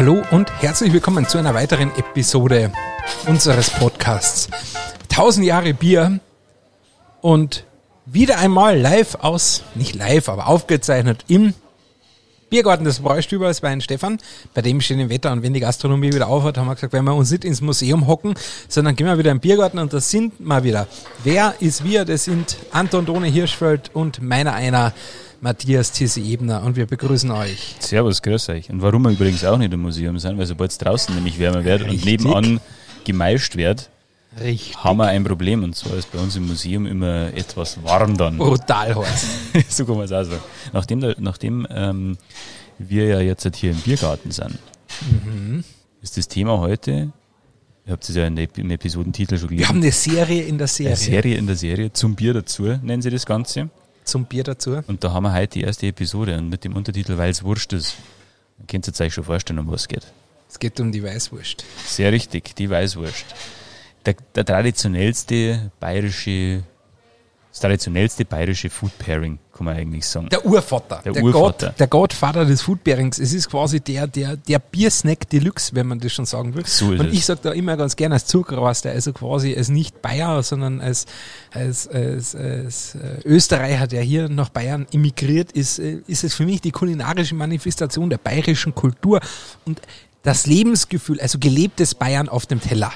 Hallo und herzlich willkommen zu einer weiteren Episode unseres Podcasts. 1000 Jahre Bier und wieder einmal live aus, nicht live, aber aufgezeichnet im Biergarten des Bräustübers bei Stefan. Bei dem schönen Wetter und wenn die Gastronomie wieder aufhört, haben wir gesagt, wenn wir uns nicht ins Museum hocken, sondern gehen wir wieder im Biergarten und das sind wir wieder. Wer ist wir? Das sind Anton Done Hirschfeld und meiner einer Matthias Tisse Ebner und wir begrüßen euch. Servus, grüß euch. Und warum wir übrigens auch nicht im Museum sind, weil sobald es draußen nämlich wärmer wird und nebenan gemeischt wird, Richtig. haben wir ein Problem. Und zwar ist bei uns im Museum immer etwas warm dann. Brutal heiß. so kann man es auch sagen. Nachdem, nachdem ähm, wir ja jetzt halt hier im Biergarten sind, Mhm. ist das Thema heute, ihr habt es ja in der, im Episodentitel schon Wir gelesen, haben eine Serie in der Serie, eine Serie in der Serie zum Bier dazu, nennen sie das Ganze. Zum Bier dazu. Und da haben wir heute die erste Episode und mit dem Untertitel Weil es Wurscht ist. Dann könnt ihr euch schon vorstellen, um was es geht. Es geht um die Weißwurst. Sehr richtig, die Weißwurst. Der, der traditionellste bayerische, das traditionellste bayerische Food Pairing, kann man eigentlich sagen. Der Urvater. Der Urvater. God, der Godfather des Foodbearings. Es ist quasi der, der, der Biersnack Deluxe, wenn man das schon sagen will. So ist Und ich sage da immer ganz gerne als Zuckerraster, also quasi als nicht Bayer, sondern als, als, als, als äh, Österreicher, der hier nach Bayern emigriert ist, äh, ist es für mich die kulinarische Manifestation der bayerischen Kultur und das Lebensgefühl, also gelebtes Bayern auf dem Teller.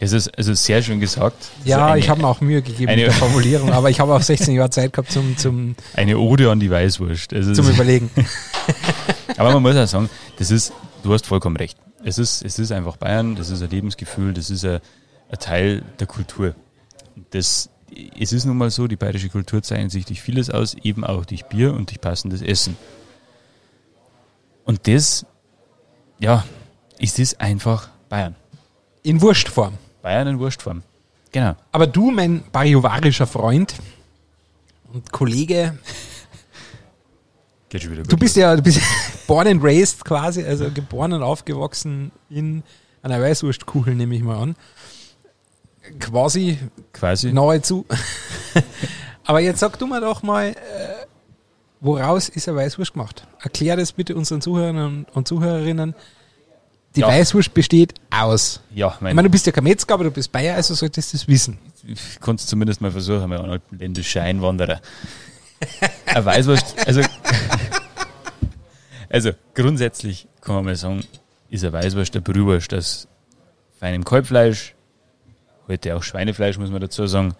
Es ist also sehr schön gesagt. Es ist Ja, eine, ich habe mir auch Mühe gegeben eine- mit der Formulierung, aber ich habe auch 16 Jahre Zeit gehabt zum, zum, eine Ode an die Weißwurst. Es ist, zum Überlegen. aber man muss auch sagen, das ist, du hast vollkommen recht. Es ist, es ist einfach Bayern, das ist ein Lebensgefühl, das ist ein, ein Teil der Kultur. Das, es ist nun mal so, die bayerische Kultur zeichnet sich durch vieles aus, eben auch durch Bier und durch passendes Essen. Und das, ja, ist es einfach Bayern. In Wurstform. Bayern in Wurstform. Genau. Aber du, mein bariovarischer Freund und Kollege, Geht schon wieder du bist ja du bist born and raised quasi, also geboren und aufgewachsen in einer Weißwurstkugel, nehme ich mal an. Quasi quasi. nahezu. Aber jetzt sag du mir doch mal, äh, woraus ist eine Weißwurst gemacht? Erklär das bitte unseren Zuhörern und Zuhörerinnen. Die Ja. Weißwurst besteht aus. Ja, Ich mein, meine, du bist ja kein Metzger, aber du bist Bayer, also solltest du es wissen. ich konnte es zumindest mal versuchen, mal alpenländischer Einwanderer. Eine Weißwurst, also, also grundsätzlich kann man mal sagen, ist eine Weißwurst eine Brühwurst aus feinem Kalbfleisch, heute auch Schweinefleisch, muss man dazu sagen.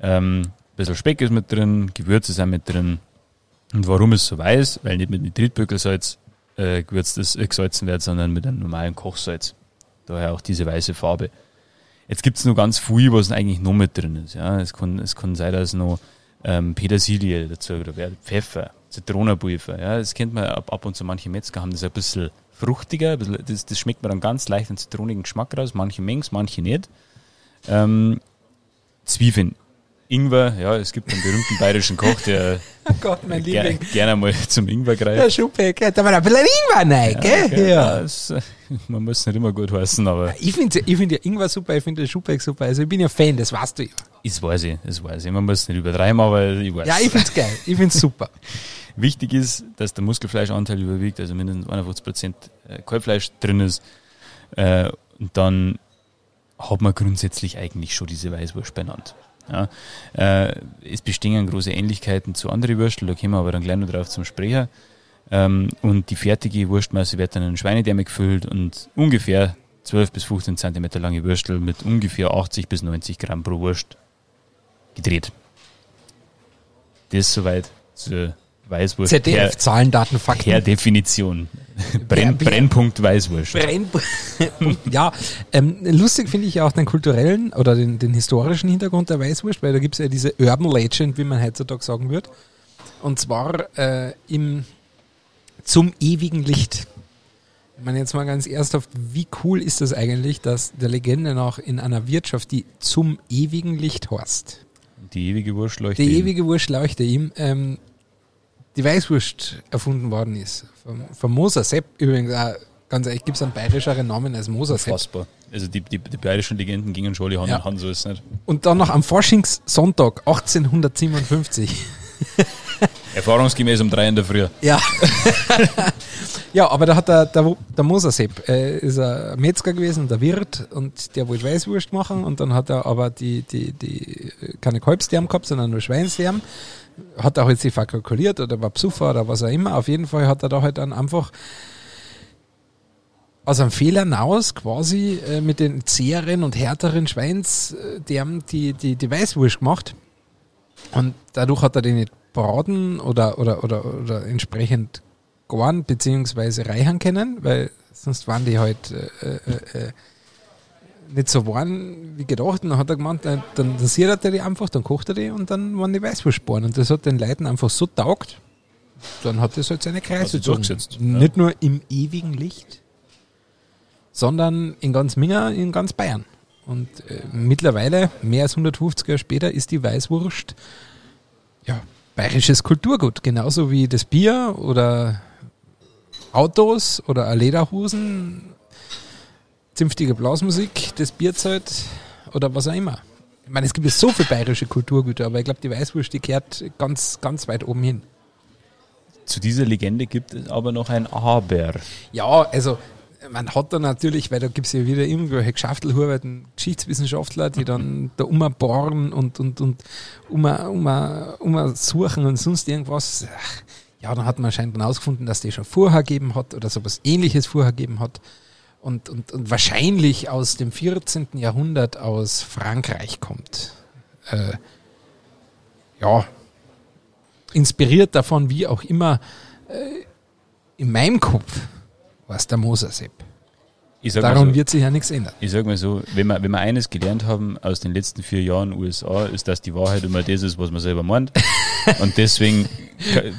Ähm, ein bisschen Speck ist mit drin, Gewürze sind mit drin. Und warum ist es so weiß? Weil nicht mit Nitritböckelsalz äh, gewürzt ist, äh, gesalzen wird, sondern mit einem normalen Kochsalz. Daher auch diese weiße Farbe. Jetzt gibt's noch ganz viel, was eigentlich noch mit drin ist. Ja, es kann, es kann sein, dass noch ähm, Petersilie dazu wird, Pfeffer, Zitronenpulver. Ja, das kennt man ab, ab und zu. Manche Metzger haben das ein bisschen fruchtiger, ein bisschen, das, das schmeckt man dann ganz leicht einen zitronigen Geschmack raus. Manche mengs, manche nicht. Ähm, Zwiebeln, Ingwer, ja, es gibt einen berühmten bayerischen Koch, der Oh Gott, mein ger Liebling. gerne mal zum Ingwer greift. Der Schubeck, da war ein bisschen Ingwer rein, gell? Okay, Ja. ja, es, äh, man muss nicht immer gut heißen, aber Ich finde ich find ja Ingwer super, ich finde den Schubeck super. Also ich bin ja Fan, das weißt du ja. das weiß ich, das weiß ich. Man muss nicht übertreiben, aber ich weiß. Ja, ich find's geil. Ich find's super. Wichtig ist, dass der Muskelfleischanteil überwiegt, also mindestens 51% äh, Kalbfleisch drin ist. Äh, und dann hat man grundsätzlich eigentlich schon diese Weißwurst benannt. Ja. Äh, es bestehen große Ähnlichkeiten zu anderen Würstel, da kommen wir aber dann gleich noch drauf zum Sprecher. Ähm, und die fertige Wurstmasse wird dann in Schweinedärme gefüllt und ungefähr 12 bis 15 Zentimeter lange Würstel mit ungefähr 80 bis 90 Gramm pro Wurst gedreht. Das soweit zur Weißwurst. ZDF, Zahlen, Daten, Per, per Fakten. Definition. Brenn, wer- Brennpunkt Weißwurst. Brenn ja, ähm, lustig finde ich auch den kulturellen oder den, den historischen Hintergrund der Weißwurst, weil da gibt's ja diese Urban Legend, wie man heutzutage sagen wird. Und zwar äh, im Zum ewigen Licht. Ich meine jetzt mal ganz ernsthaft, wie cool ist das eigentlich, dass der Legende nach in einer Wirtschaft, die zum ewigen Licht heißt, Die ewige Wurst leuchtet. die ihm. ewige Wurst leuchte ihm, ähm, die Weißwurst erfunden worden ist. Vom, vom Moser Sepp übrigens, auch, ganz ehrlich, gibt es einen bayerischeren Namen als Moser Sepp. Unfassbar. Also die, die, die bayerischen Legenden gingen schon alle Hand Ja. in Hand, so ist es nicht. Und dann noch am Faschingssonntag 1857 Erfahrungsgemäß um drei in der Früh. Ja. ja, aber da hat der, der, der Mosersepp, äh, ist ein Metzger gewesen, der Wirt, und der wollte Weißwurst machen, und dann hat er aber die, die, die, keine Kalbsdärm gehabt, sondern nur Schweinsdärm. Hat er halt sich verkalkuliert oder war Psuffer oder was auch immer. Auf jeden Fall hat er da halt dann einfach aus einem Fehler hinaus quasi äh, mit den zäheren und härteren Schweinsdärmen die, die, die Weißwurst gemacht. Und dadurch hat er die nicht braten oder, oder, oder, oder entsprechend garn beziehungsweise reichern können, weil sonst waren die halt äh, äh, äh, nicht so warm wie gedacht. Und dann hat er gemeint, dann, dann siert er die einfach, dann kocht er die und dann waren die Weißwurstsporen. Und das hat den Leuten einfach so taugt, dann hat das halt seine Kreise sich durchgesetzt, ja. Nicht nur im ewigen Licht, sondern in ganz Minga, in ganz Bayern. Und äh, mittlerweile, mehr als 150 Jahre später, ist die Weißwurst ja, bayerisches Kulturgut. Genauso wie das Bier oder Autos oder Lederhosen, zünftige Blasmusik, das Bierzelt oder was auch immer. Ich meine, es gibt ja so viele bayerische Kulturgüter, aber ich glaube, die Weißwurst, die kehrt ganz, ganz weit oben hin. Zu dieser Legende gibt es aber noch ein Aber. Ja, also man hat da natürlich, weil da gibt es ja wieder irgendwelche Geschäftelhuberten, Geschichtswissenschaftler, die dann da umbohren und, und, und um, um, um suchen und sonst irgendwas. Ja, dann hat man anscheinend dann ausgefunden, dass die schon vorher gegeben hat oder sowas ähnliches vorher gegeben hat. Und, und, und wahrscheinlich aus dem 14. Jahrhundert aus Frankreich kommt. Äh, ja, inspiriert davon, wie auch immer, äh, in meinem Kopf war es der Mosersepp. Daran so, wird sich ja nichts ändern. ich sag mal so, wenn wir, wenn wir eines gelernt haben aus den letzten vier Jahren USA, ist, dass die Wahrheit immer das ist, was man selber meint. Und deswegen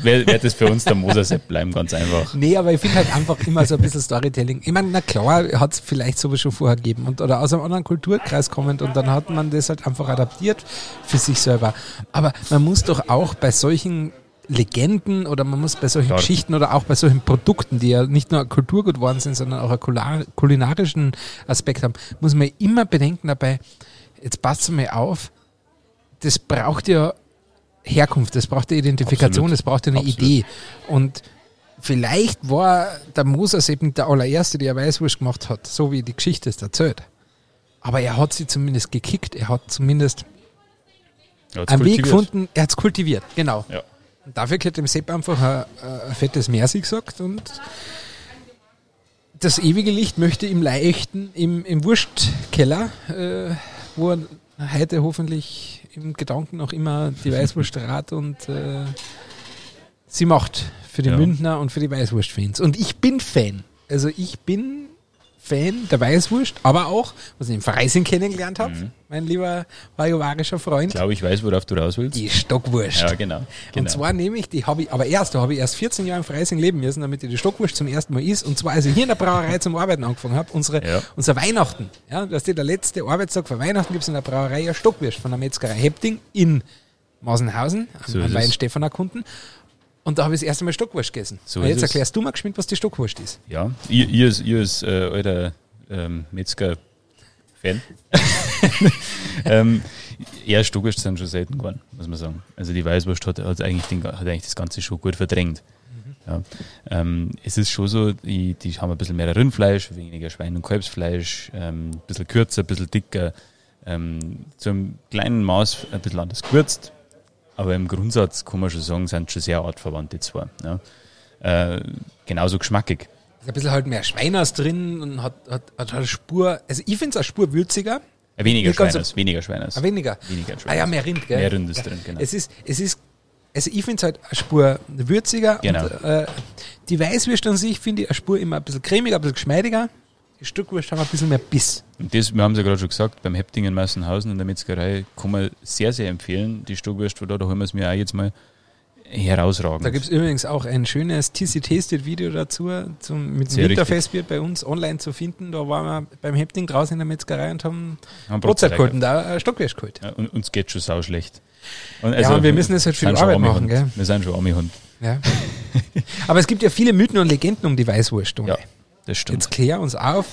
wird wird es für uns der Mosersepp bleiben, ganz einfach. Nee, aber ich finde halt einfach immer so ein bisschen Storytelling. Ich meine, na klar, hat es vielleicht sowas schon vorher gegeben und, oder aus einem anderen Kulturkreis kommend und dann hat man das halt einfach adaptiert für sich selber. Aber man muss doch auch bei solchen Legenden oder man muss bei solchen Klar. Geschichten oder auch bei solchen Produkten, die ja nicht nur Kulturgut geworden sind, sondern auch einen kulinarischen Aspekt haben, muss man immer bedenken dabei, jetzt passt mal auf, das braucht ja Herkunft, das braucht ja Identifikation, Absolut. das braucht eine Absolut. Idee. Und vielleicht war der Moses eben der allererste, der Weißwurst gemacht hat, so wie die Geschichte es erzählt. Aber er hat sie zumindest gekickt, er hat zumindest jetzt einen Weg kultiviert. gefunden, er hat es kultiviert, genau. Ja. Und dafür hat dem Sepp einfach ein, ein fettes Merci gesagt und das ewige Licht möchte ihm leuchten im, im Wurstkeller, äh, wo er heute hoffentlich im Gedanken noch immer die Weißwurst rat und äh, sie macht für die Ja. Bündner und für die Weißwurst-Fans. Und ich bin Fan. Also ich bin Fan der Weißwurst, aber auch, was ich im Freising kennengelernt habe, Mhm. mein lieber bajuwarischer Ich Freund, glaube, ich weiß, worauf du raus willst. die Stockwurst. Ja, genau. genau. Und zwar nehme ich, die habe ich, aber erst, da habe ich erst 14 Jahre in Freising leben müssen, damit ich die Stockwurst zum ersten Mal ist. Und zwar, als ich hier in der Brauerei zum Arbeiten angefangen habe, unsere, Ja. unser Weihnachten. Ja, das ist der letzte Arbeitstag vor Weihnachten, gibt es in der Brauerei ja Stockwurst von der Metzgerei Hepting in Masenhausen, So am ist es. Und da habe ich das erste Mal Stockwurst gegessen. So jetzt erklärst du mal geschwind, was die Stockwurst ist. Ja, ihr, ihr ist, ihr ist äh, alter ähm, Metzger-Fan. ähm, ja, Stockwurst sind schon selten geworden, muss man sagen. Also die Weißwurst hat, hat, eigentlich, den, hat eigentlich das Ganze schon gut verdrängt. Ja. Ähm, es ist schon so, die, die haben ein bisschen mehr Rindfleisch, weniger Schwein- und Kalbsfleisch, ähm, ein bisschen kürzer, ein bisschen dicker, ähm, zu einem kleinen Maß ein bisschen anders gewürzt. Aber im Grundsatz kann man schon sagen, sind schon sehr artverwandt die zwei. Ja. Äh, genauso geschmackig. Ist ein bisschen halt mehr Schweiners drin und hat, hat, hat eine Spur, also ich finde es eine Spur würziger, Äh, weniger ganz so- Schweiners, weniger Schweiners. aber weniger. Weniger Ah ja, mehr Rind, gell? Mehr Rind ist drin, genau. Es ist, es ist, also ich finde es halt eine Spur würziger. Genau. Und, äh, die Weißwürste an sich finde ich eine Spur immer ein bisschen cremiger, ein bisschen geschmeidiger. Die Stückwürste haben ein bisschen mehr Biss. Und das, wir haben es ja gerade schon gesagt, beim Hepting in Massenhausen in der Metzgerei kann man sehr, sehr empfehlen, die Stockwurst, von da, da holen wir es mir auch jetzt mal herausragend. Da gibt es übrigens auch ein schönes TC Tasted Video dazu zum, mit dem Winterfestbier bei uns online zu finden. Da waren wir beim Hepting draußen in der Metzgerei und haben Haben Brotzeit geholt und da äh, Stockwürst geholt. Ja, und uns geht schon sau schlecht. Und Ja, und wir müssen das halt viel Arbeit machen, gell? Wir sind schon arme Hund. Ja. Aber es gibt ja viele Mythen und Legenden um die Weißwurst. Ja, das stimmt. Jetzt klär uns auf,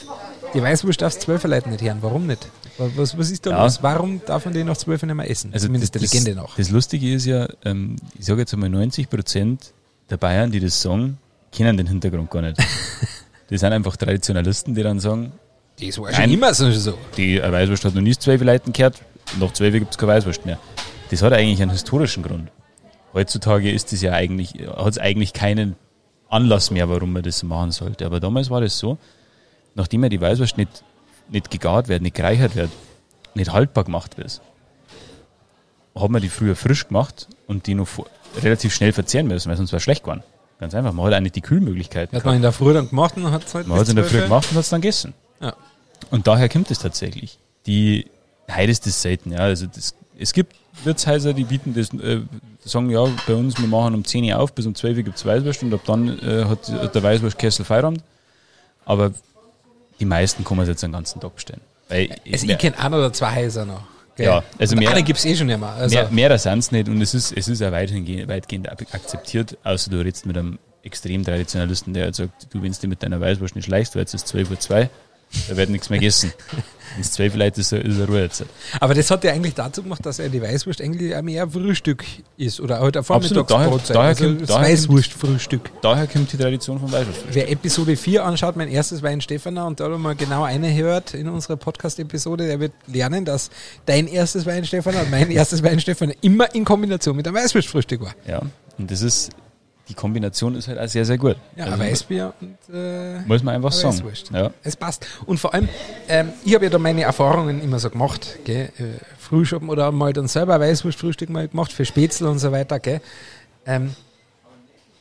Die Weißwurst darfst zwölf Leute nicht hören. Warum nicht? Was, was ist da Ja. los? Warum darf man den nach zwölf nicht mehr essen? Also Zumindest das, der Legende nach. Das Lustige ist ja, ähm, ich sage jetzt einmal 90 Prozent der Bayern, die das sagen, kennen den Hintergrund gar nicht. die sind einfach Traditionalisten, die dann sagen, Das war Nein. schon immer so. so. die äh, Weißwurst hat noch nie zwölf Leuten gehört, nach zwölf gibt es keine Weißwurst mehr. Das hat eigentlich einen historischen Grund. Heutzutage ist es ja eigentlich, hat es eigentlich keinen Anlass mehr, warum man das machen sollte. Aber damals war das so, nachdem ja die Weißwurst nicht, nicht gegart wird, nicht gereichert wird, nicht haltbar gemacht wird, hat man die früher frisch gemacht und die noch vor- relativ schnell verzehren müssen, weil sonst wäre schlecht geworden. Ganz einfach. Man hat eigentlich die Kühlmöglichkeiten. Hat man in der Früh dann gemacht und hat es halt Man hat es in der Früh 12 gemacht und hat es dann gegessen. Ja. Und daher kommt es tatsächlich. Die, heute ist das selten, ja. Also das, es gibt Wirtshäuser, die bieten das, äh, sagen, ja, bei uns, wir machen um 10 Uhr auf, bis um 12 Uhr gibt es Weißwurst und ab dann äh, hat, der Weißwurstkessel Feierabend. Aber die meisten kann man jetzt den ganzen Tag bestellen. Weil Also mehr, ich kenne ein oder zwei Häuser noch. gell? Ja, also Und mehr- Eine gibt es eh schon mehr. Also, mehr, mehr sind es nicht und es ist, es ist auch weitgehend, weitgehend ak- akzeptiert, außer du redest mit einem extrem Traditionalisten, der halt sagt, du, wenn du mit deiner Weißwurst nicht schleichst, weil es ist 12.02 Uhr, zwei, da wird nichts mehr gegessen. Es 12 Leute ist, ist er Ruhe jetzt. aber das hat ja eigentlich dazu gemacht, dass er die Weißwurst eigentlich auch mehr Frühstück ist. Oder halt ein Absolut, daher- Vormittagsbrotzeit. daher also kommt- das daher Weißwurstfrühstück. Daher kommt die Tradition von Weißwurst. Wer Episode 4 anschaut, mein erstes Wein Stefaner und da mal genau eine hört in unserer Podcast-Episode, der wird lernen, dass dein erstes Wein Stefaner und mein erstes Wein Stefaner immer in Kombination mit einem Weißwurstfrühstück war. Ja, und das ist, die Kombination ist halt auch sehr, sehr gut. Ja, Also, ein Weißbier und äh, Muss man einfach sagen. Ja. Es passt. Und vor allem, ähm, ich habe ja da meine Erfahrungen immer so gemacht, gell? Äh, Frühschoppen oder mal dann selber Weißwurstfrühstück mal gemacht für Spätzle und so weiter, gell? Ähm,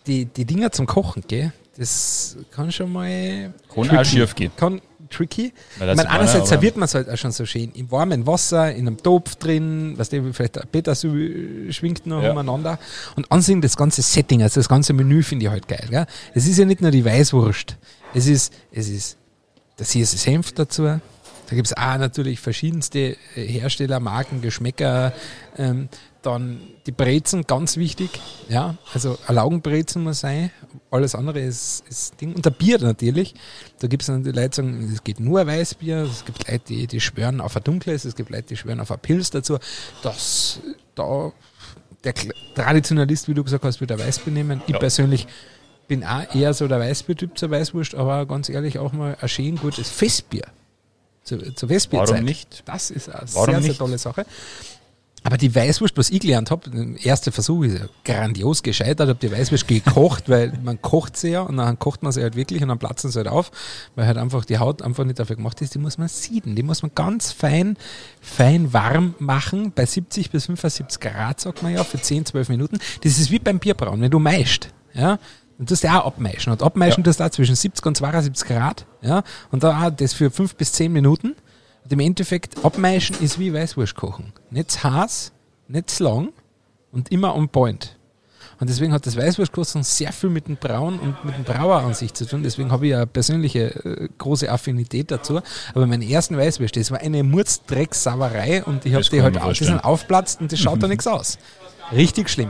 die, die Dinger zum Kochen, gell? Das kann schon mal Kann auch schief gehen. Kann tricky. Ich das meine, ist einerseits serviert man es halt auch schon so schön im warmen Wasser, in einem Topf drin, was der vielleicht ein Petersil schwingt noch Ja. umeinander. Und ansehen das ganze Setting, also das ganze Menü finde ich halt geil. Gell? Es ist ja nicht nur die Weißwurst. Es ist, es ist der CSS Senf dazu. Da gibt es auch natürlich verschiedenste äh, Hersteller, Marken, Geschmäcker. Ähm, dann die Brezen, ganz wichtig. Ja, also ein Laugenbrezen muss sein. Alles andere ist, ist Ding. Und der Bier natürlich. Da gibt es dann die Leute, die sagen, es geht nur ein Weißbier. Es gibt Leute, die, die schwören auf ein dunkles. Es gibt Leute, die schwören auf ein Pilz dazu. Das, da, der Traditionalist, wie du gesagt hast, wird ein Weißbier nehmen. Ich Ja. persönlich bin auch eher so der Weißbier-Typ zur Weißwurst, aber ganz ehrlich auch mal ein schön gutes Festbier. Zu, zur Festbierzeit. Warum nicht? Das ist eine Warum sehr, sehr nicht? tolle Sache. Aber die Weißwurst, was ich gelernt habe, der erste Versuch ist ja grandios gescheitert, habe die Weißwurst gekocht, weil man kocht sie ja und dann kocht man sie halt wirklich und dann platzen sie halt auf, weil halt einfach die Haut einfach nicht dafür gemacht ist, die muss man sieden, die muss man ganz fein, fein warm machen, bei 70 bis 75 Grad, sagt man ja, für 10, 12 Minuten. Das ist wie beim Bierbrauen, wenn du meischt, ja, dann tust du auch abmeischen. Und abmeischen Ja. tust du auch zwischen 70 und 72 Grad, ja, und da auch das für 5 bis 10 Minuten. Und im Endeffekt, abmeischen ist wie Weißwurst kochen. Nicht zu heiß, nicht zu lang und immer on point. Und deswegen hat das Weißwurstkochen sehr viel mit dem Brauen und mit dem Brauer an sich zu tun. Deswegen habe ich eine persönliche äh, große Affinität dazu. Aber meine ersten Weißwürste, das war eine Murzdrecksauerei und ich habe die halt auf, die sind aufplatzt und das schaut da nichts aus. Richtig schlimm.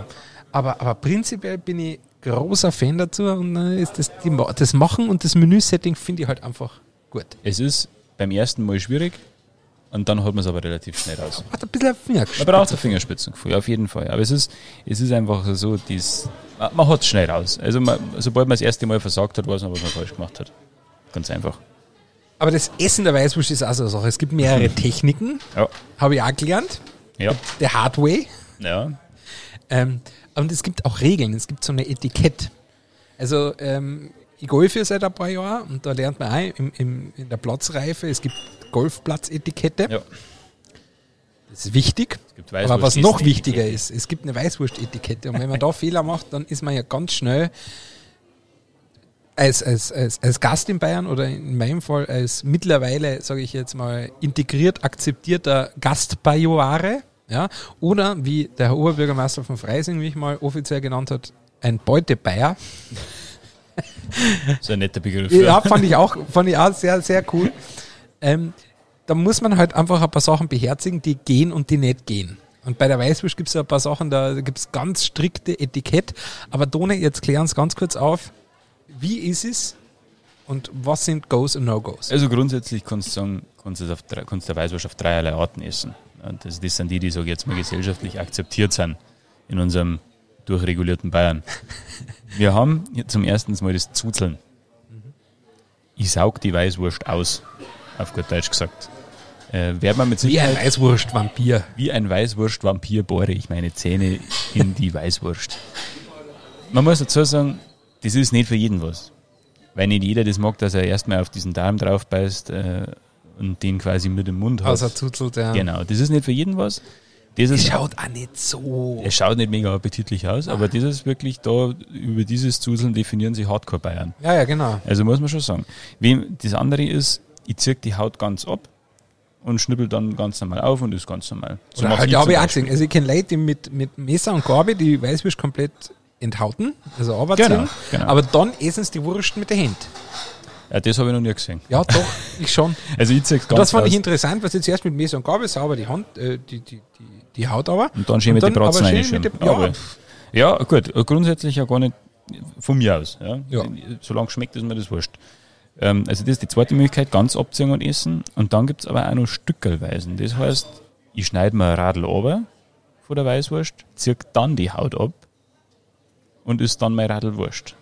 Aber, aber prinzipiell bin ich großer Fan dazu und äh, ist das, die, das Machen und das Menüsetting finde ich halt einfach gut. Es ist beim ersten Mal schwierig und dann hat man es aber relativ schnell raus. Hat ein bisschen Man Fingergeschmack. braucht ein Fingerspitzengefühl, auf jeden Fall. Aber es ist, es ist einfach so, dies, man, man hat es schnell raus. Also man, sobald man das erste Mal versagt hat, weiß man, was man falsch gemacht hat. Ganz einfach. Aber das Essen der Weißwurst ist auch so eine Sache. Es gibt mehrere Techniken, Ja. habe ich auch gelernt. Ja. Der Hard Way. Ja. Ähm, und es gibt auch Regeln, es gibt so eine Etikett. Also ähm, ich golfe seit ein paar Jahren und da lernt man auch im, im, in der Platzreife, es gibt Golfplatzetikette. ja. Das ist wichtig. Es gibt Aber was noch wichtiger ist, es gibt eine Weißwurst-Etikette. Und wenn man da Fehler macht, dann ist man ja ganz schnell als, als, als, als Gast in Bayern oder in meinem Fall als mittlerweile, sage ich jetzt mal, integriert akzeptierter Gastbajoare. Ja, oder wie der Herr Oberbürgermeister von Freising mich mal offiziell genannt hat, ein Beutebayer. So ein netter Begriff. Ja, fand ich auch, fand ich auch sehr, sehr cool. Ähm, da muss man halt einfach ein paar Sachen beherzigen, die gehen und die nicht gehen. Und bei der Weißwurst gibt es ein paar Sachen, da gibt es ganz strikte Etikett. Aber Done, jetzt klären uns ganz kurz auf, wie ist es und was sind Goes und No-Goes? Also grundsätzlich kannst du sagen, kannst du, auf, kannst du Weißwurst auf dreierlei Arten essen. Und das, das sind die, die, sage ich jetzt mal, gesellschaftlich akzeptiert sind in unserem durchregulierten Bayern. Wir haben zum ersten Mal das Zuzeln. Ich saug die Weißwurst aus, auf gut Deutsch gesagt. Äh, werden wir mit Wie ein Weißwurst-Vampir. wie ein Weißwurst-Vampir bohre ich meine Zähne in die Weißwurst. Man muss dazu sagen, das ist nicht für jeden was. Weil nicht jeder das mag, dass er erstmal auf diesen Darm drauf beißt äh, und den quasi mit dem Mund hat. Außer zuzelt, ja. Genau, das ist nicht für jeden was. Das ist, schaut auch nicht so. es schaut nicht mega appetitlich aus, aber das ist wirklich da, über dieses Zuseln definieren sich Hardcore-Bayern. Ja, ja, genau. Also muss man schon sagen. Wem, das andere ist, ich ziehe die Haut ganz ab und schnippel dann ganz normal auf und ist ganz normal. So Oder halt, ich habe ich auch gesehen. Also ich kenne Leute, die mit, mit Messer und Gabel die Weißwurst komplett enthauten, also runterziehen, Genau, genau. aber dann essen sie die Wurst mit der Hand. Ja, das habe ich noch nie gesehen. Ja, doch, ich schon. Also ich ziehe ganz das fand aus. ich interessant, weil sie zuerst mit Messer und Gabel sauber die Hand, äh, die, die, die, die Haut aber. Und dann schön mit den Bratzen Aber- Ja, Ja, gut, grundsätzlich ja gar nicht von mir aus. Ja. Ja. Solange schmeckt, ist mir das wurscht. Ähm, also das ist die zweite Möglichkeit, ganz abziehen und essen. Und dann gibt's aber auch noch Stückelweisen. Das heißt, ich schneide mir ein Radl runter von der Weißwurst, ziehe dann die Haut ab und isst dann mein Radl Wurst.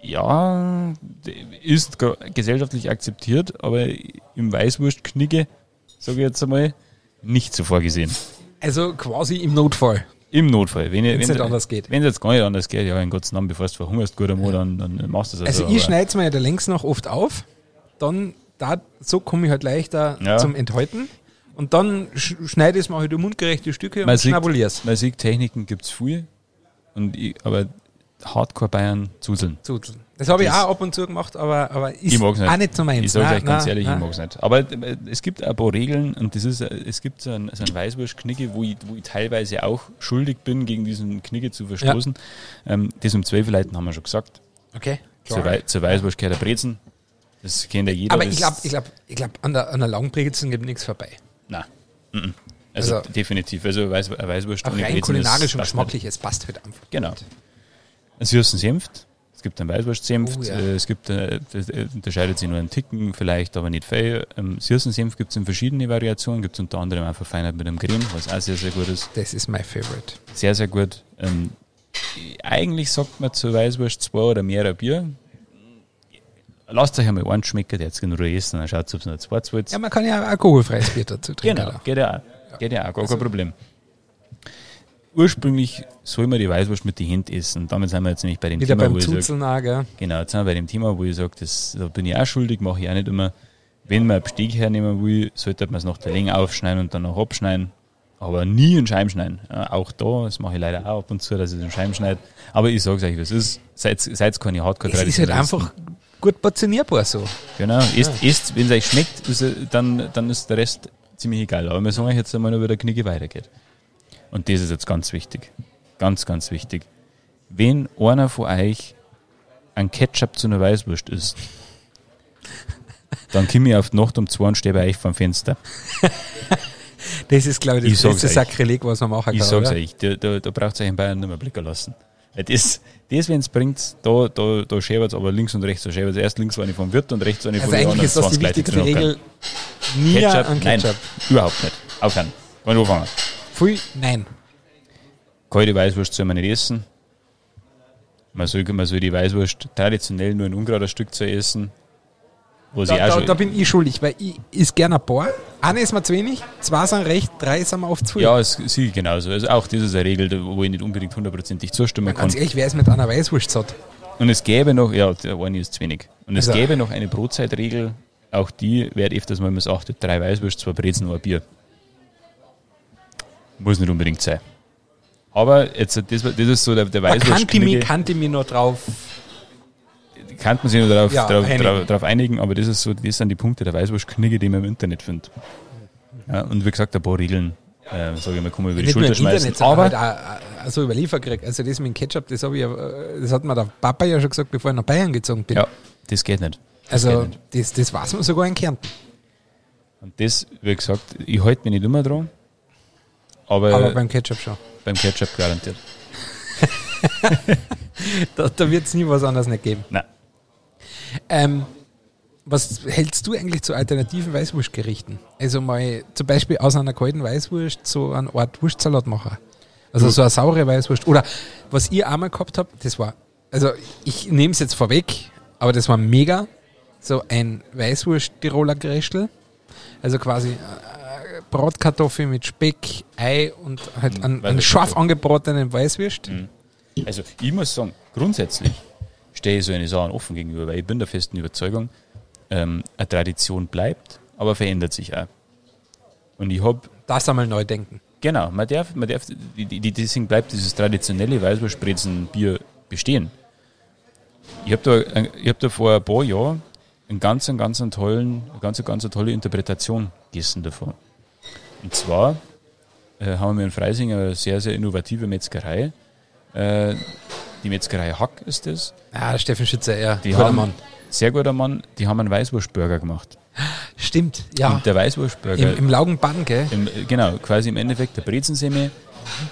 Ja, ist ge- gesellschaftlich akzeptiert, aber im Weißwurstknigge, sage ich jetzt einmal, nicht so vorgesehen. also quasi im Notfall. Im Notfall. Wenn wenn nicht anders geht. Wenn es jetzt gar nicht anders geht, ja, in Gottes Namen, bevor du verhungerst, gut einmal, dann, dann machst du es Also aber- ich schneide es mir ja der längs noch oft auf, dann da, so komme ich halt leichter Ja. zum Enthalten. Und dann sch schneide ich es mir halt in mundgerechte Stücke Man und sieht, schnabulier's. man sieht, Techniken gibt's viel, und ich, aber Hardcore-Bayern zuseln. Zuzeln. Das habe ich Das- auch ab und zu gemacht, aber, aber ist Ich mag's nicht. auch nicht so meins. Ich sage euch ganz nein, ehrlich, nein. ich mag's nicht. Aber äh, es gibt ein paar Regeln und das ist, äh, es gibt so ein, so ein Weißwurstknigge, wo ich, wo ich teilweise auch schuldig bin, gegen diesen Knigge zu verstoßen. Ähm, das um 12 Leuten haben wir schon gesagt. Okay, Zur. Wei zur Weißwurst gehört der Brezen. Das kennt ja jeder. Aber ich glaube, ich glaub, ich glaub, an der, an der Langbrezen gibt nichts vorbei. Nein. Mhm. Also, Also- definitiv. Also Weiß, Weißwurst Auch ohne rein Brezen kulinarisch und geschmacklich, es passt halt einfach. Genau. Ein süßen Senft. Es gibt einen Weißwurstsenft. Oh, ja. äh, Es gibt, äh, äh, unterscheidet sich nur einen Ticken, vielleicht, aber nicht viel. Ähm, Senf gibt es in verschiedene Variationen. Gibt es unter anderem auch verfeinert mit einem Creme, was auch sehr, sehr gut ist. Das ist mein Favorite. Sehr, sehr gut. Ähm, eigentlich sagt man zu Weißwurst zwei oder mehr Bier. Lasst euch einmal einen schmecken, der jetzt in Ruhe essen, dann schaut es, ob es noch zwei zwölf Ja, man kann ja auch alkoholfreies Bier dazu trinken. Genau, oder? geht ja auch. Geht ja auch, gar Also- kein Problem. Ursprünglich soll man die Weißwurst mit den Händen essen. Damit sind wir jetzt nämlich bei dem Wieder Thema, beim wo ich Zuzeln auch, gell? genau, jetzt sind wir bei dem Thema, wo ich sage, das, da bin ich auch schuldig, mache ich auch nicht immer. Wenn man ein Besteck hernehmen will, sollte man es nach der Länge aufschneiden und dann noch abschneiden. Aber nie in Scheiben schneiden. Ja, auch da, das mache ich leider auch ab und zu, dass ich es in Scheiben schneide. Aber ich sage euch, was ist. Seid, seid keine hardcore Es ist halt einfach gut portionierbar so. Genau, esst, esst wenn es euch schmeckt, ist, dann, dann ist der Rest ziemlich egal. Aber wir sagen euch jetzt einmal wie der Knigge weitergeht. Und das ist jetzt ganz wichtig. Ganz, ganz wichtig. Wenn einer von euch ein Ketchup zu einer Weißwurst isst, dann komme ich auf die Nacht um zwei und stehe bei euch vom Fenster. Das ist, glaube ich, Ich das sag's größte. Sakrileg, was man machen Ich kann. sag's oder? euch, da, da, da braucht euch in Bayern nicht mehr blicken lassen. Weil das, das wenn es bringt, da, da, da schäbert's aber links und rechts. Da schäbert's erst links eine vom Wirt und rechts eine von Also den eigentlich ist das die 20 Leuten wichtigste. Regel. Nie Ketchup, an nein, Ketchup. überhaupt nicht. Aufhören. Wollen wir anfangen. Pfui, nein. Kalte Weißwurst soll man nicht essen. Man soll, man soll die Weißwurst traditionell nur ein ungerader Stück zu essen. Sie Da, auch da, bin ich schuldig, weil ich ist gerne ein paar. Eine ist mir zu wenig, zwei sind recht, drei sind mir oft zu viel. ja, es ich genauso. Also auch das ist eine Regel, wo ich nicht unbedingt hundertprozentig zustimmen kann. Ganz ehrlich, wer ist mit einer Weißwurst satt? Und es gäbe noch, ja, eine ist zu wenig. Und es Also- gäbe noch eine Brotzeitregel, auch die wird öfters mal missachtet. Drei Weißwurst, zwei Brezen, ein Bier. Muss nicht unbedingt sein. Aber jetzt, das, das ist so der, der Da kannte ich, mich, Weißwurst. kannte ich mich noch drauf. kann man sich nur darauf, Ja, drauf, einigen. drauf, drauf einigen, aber das ist so, das sind die Punkte der Weißwurstknigge, die man im Internet findet. Ja, und wie gesagt, ein paar Regeln, äh, sage ich mal, kann man über die Nicht Schulter schmeißen. Internet, Aber halt auch, auch so über Lieferkrieg. Also das mit dem Ketchup, das, ich, ja, äh, das hat mir der Papa ja schon gesagt, bevor ich nach Bayern gezogen bin. ja, das geht nicht. Das also geht nicht. das, das weiß man sogar in Kärnten. Und das, wie gesagt, ich halte mich nicht immer dran, aber, Aber beim, beim Ketchup schon. Ketchup garantiert. Da, da wird es nie was anderes nicht geben. Nein. Ähm, was hältst du eigentlich zu alternativen Weißwurstgerichten? Also mal zum Beispiel aus einer kalten Weißwurst so eine Art Wurstsalat machen. Also so eine saure Weißwurst. Oder was ihr einmal gehabt habt, das war, also ich nehme es jetzt vorweg, aber das war mega. So ein Weißwurst-Tiroler Gräschel. Also quasi Bratkartoffel mit Speck, Ei und halt einen, einen scharf angebratenen Weißwurst. Also ich muss sagen, grundsätzlich stehe ich so eine Sache offen gegenüber, weil ich bin der festen Überzeugung, ähm, eine Tradition bleibt, aber verändert sich auch. Und ich habe, Das einmal neu denken. genau, man darf, man darf, deswegen bleibt dieses traditionelle Weißwurstbrezen-Bier bestehen. Ich habe da, ich hab da vor ein paar Jahren einen ganz, einen ganz einen tollen, eine ganz, ganz eine tolle Interpretation gegessen davon. Und zwar äh, haben wir in Freising eine sehr, sehr innovative Metzgerei. Äh, die Metzgerei Hack ist das. Ah, Steffen Schützer, ja. Die guter haben, Mann. Sehr guter Mann. Die haben einen Weißwurstburger gemacht. Stimmt, ja. Und der Weißwurstburger, Im, im Laugenbann, gell? im, genau, quasi im Endeffekt der Brezensemme,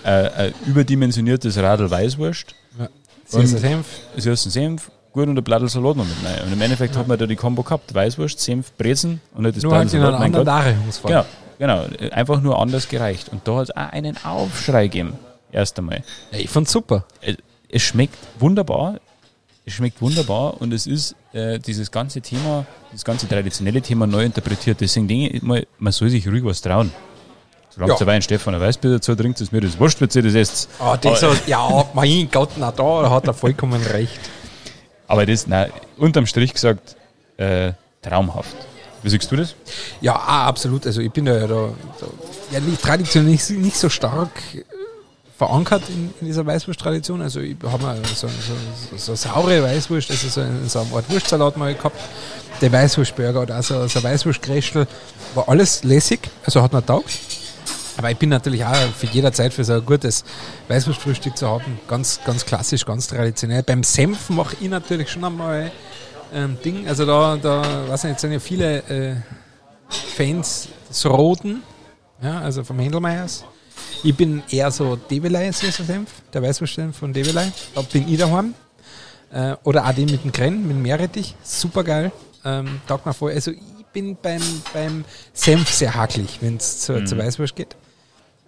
äh, ein überdimensioniertes Radl Weißwurst, Ja. Süßer Senf. süßen Senf, gut und ein Blattl Salat noch mit rein. Und im Endeffekt hat man da die Kombo gehabt, Weißwurst, Senf, Brezen und nicht das Nur Blattl halt in einer Salat, anderen Gott. Darreichungsform. Genau, genau, einfach nur anders gereicht. Und da hat es auch einen Aufschrei gegeben, erst einmal. Ja, ich fand's super. es- schmeckt wunderbar. Es schmeckt wunderbar und es ist äh, dieses ganze Thema, das ganze traditionelle Thema neu interpretiert. Deswegen denke ich mal, man soll sich ruhig was trauen. Solange Ja. der Wein Stefan ein Weißbier dazu trinkt, ist mir das wurscht, wenn ihr das esst. Ah, das so, ja, mein Gott, na da hat er vollkommen recht. aber das, nein, unterm Strich gesagt, äh, traumhaft. Wie siehst du das? Ja, ah, absolut. Also ich bin ja da, da ja, traditionell nicht, nicht so stark äh, verankert in, in dieser Weißwurst-Tradition. Also ich habe mal so, so, so, so saure Weißwurst, also so, ein- so eine Art Wurstsalat mal gehabt. Der Weißwurstburger oder so, so ein Weißwurstgräschel war alles lässig, also hat mir taugt. Aber ich bin natürlich auch für jederzeit für so ein gutes Weißwurstfrühstück zu haben. Ganz, ganz klassisch, ganz traditionell. Beim Senf mache ich natürlich schon einmal ähm, Ding. Also da, da, weiß nicht, sind ja viele äh, Fans des Roten, ja, also vom Händelmeiers. Ich bin eher so Develei süßer Senf, der Weißwurstsenf von Develei. Da bin ich daheim. Äh, oder auch den mit dem Grenn, mit dem Meerrettich. Super geil. Ähm, taugt mir voll. Also ich bin beim, beim Senf sehr hakelig, wenn es zur, zur Weißwurst geht.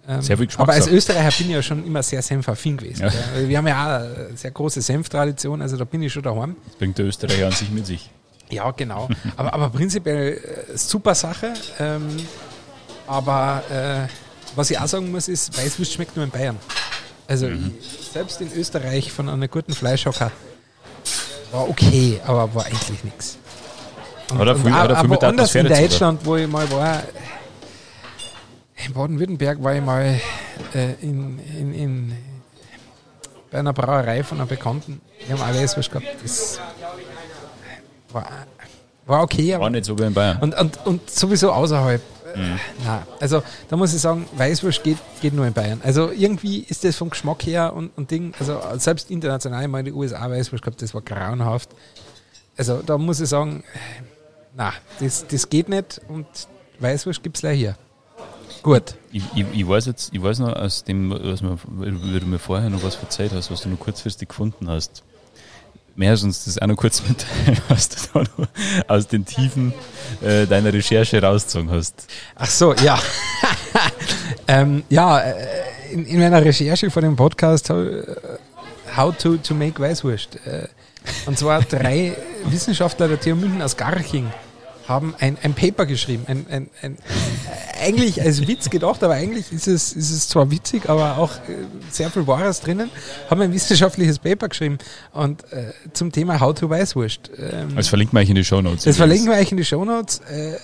Ähm, Sehr viel aber als. Österreicher bin ich ja schon immer sehr senfaffin gewesen. Ja. Wir haben ja auch eine sehr große Senftradition, also da bin ich schon daheim. Das bringt der Österreicher an sich mit sich. Ja, genau. aber, aber prinzipiell äh, super Sache. Ähm, aber äh, was ich auch sagen muss, ist, Weißwurst schmeckt nur in Bayern. Also ich, selbst in Österreich von einer guten Fleischhocker war okay, aber war eigentlich nichts. Und, Hat er viel- und er aber der anders in. Deutschland, wo ich mal war, Baden-Württemberg war ich mal äh, in, in, in, bei einer Brauerei von einer Bekannten. Die haben auch Weißwurst gehabt. Das war, war okay, aber War nicht so wie in Bayern. und, und, und sowieso außerhalb. Mhm. Na, also da muss ich sagen, Weißwurst geht, geht nur in Bayern. Also irgendwie ist das vom Geschmack her und, und Ding, also selbst international, ich meine die USA Weißwurst gehabt, das war grauenhaft. Also da muss ich sagen, na, das, das geht nicht und Weißwurst gibt es gleich hier. Gut. Ich, ich, ich weiß jetzt, ich weiß noch aus dem, was mir, wie du mir vorher noch was verzeiht hast, was du nur kurzfristig gefunden hast. Mehr als uns das auch noch kurz mitteilen, was du da noch aus den Tiefen äh, deiner Recherche rausgezogen hast. Ach so, ja. ähm, ja, äh, in, in meiner Recherche vor dem Podcast äh, How to, to make Weißwurst. Äh, und zwar drei Wissenschaftler der TU München aus Garching haben ein, ein Paper geschrieben. Ein, ein, ein, eigentlich als Witz gedacht, aber eigentlich ist es, ist es zwar witzig, aber auch äh, sehr viel Wahres drinnen. Haben ein wissenschaftliches Paper geschrieben und äh, zum Thema How to Weißwurst. Ähm, Das verlinken wir euch in die Show Notes. das verlinken wir euch in die Shownotes. Äh,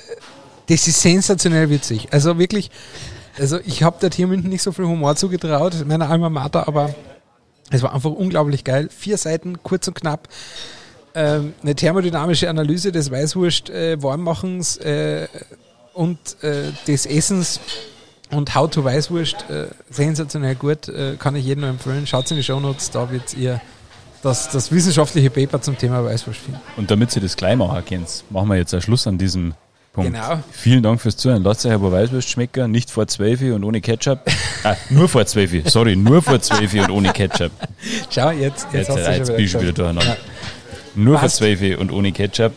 das ist sensationell witzig. Also wirklich, also ich habe der München nicht so viel Humor zugetraut, meiner Alma Mater, aber es war einfach unglaublich geil. Vier Seiten, kurz und knapp. Ähm, eine thermodynamische Analyse des Weißwurst äh, äh, und äh, des Essens und How to Weißwurst. Äh, sensationell gut, äh, kann ich jedem nur empfehlen. Schaut in die Shownotes, da wird ihr das, das wissenschaftliche Paper zum Thema Weißwurst finden. Und damit ihr das gleich machen könnt, machen wir jetzt einen Schluss an diesem Punkt. Genau. Vielen Dank fürs Zuhören. Lasst euch aber Weißwurst schmecken, nicht vor 12 und ohne Ketchup. ah, nur vor 12, sorry, nur vor 12 und ohne Ketchup. Schau, jetzt, jetzt, Jetzt, hast du jetzt schon bin ich schon wieder durcheinander. Nur Passt. für 12 und ohne Ketchup.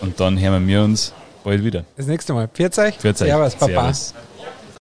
Und dann hören wir uns bald wieder. Das nächste Mal. Pfiat euch. Servus, Papa. Servus.